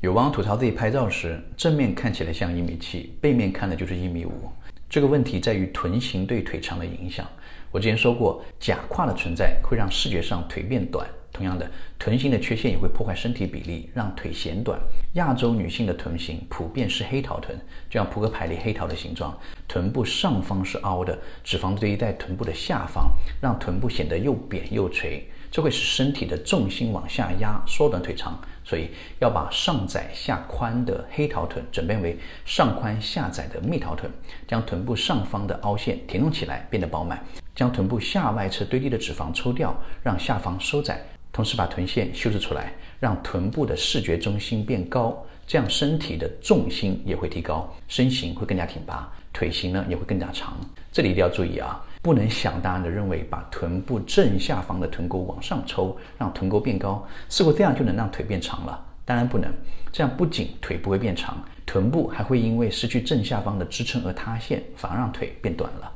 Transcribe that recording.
有网友吐槽自己拍照时，正面看起来像一米七，背面看的就是一米五。这个问题在于臀型对腿长的影响。我之前说过，假胯的存在会让视觉上腿变短。同样的，臀型的缺陷也会破坏身体比例，让腿显短。亚洲女性的臀型普遍是黑桃臀，就像扑克牌里黑桃的形状。臀部上方是凹的，脂肪堆在臀部的下方，让臀部显得又扁又垂，这会使身体的重心往下压，缩短腿长。所以要把上窄下宽的黑桃臀转变为上宽下窄的蜜桃臀，将臀部上方的凹陷填充起来，变得饱满。将臀部下外侧堆积的脂肪抽掉，让下方收窄，同时把臀线修饰出来，让臀部的视觉中心变高，这样身体的重心也会提高，身形会更加挺拔，腿型呢也会更加长。这里一定要注意啊，不能想当然的认为把臀部正下方的臀沟往上抽，让臀沟变高，似乎这样就能让腿变长了。当然不能，这样不仅腿不会变长，臀部还会因为失去正下方的支撑而塌陷，反而让腿变短了。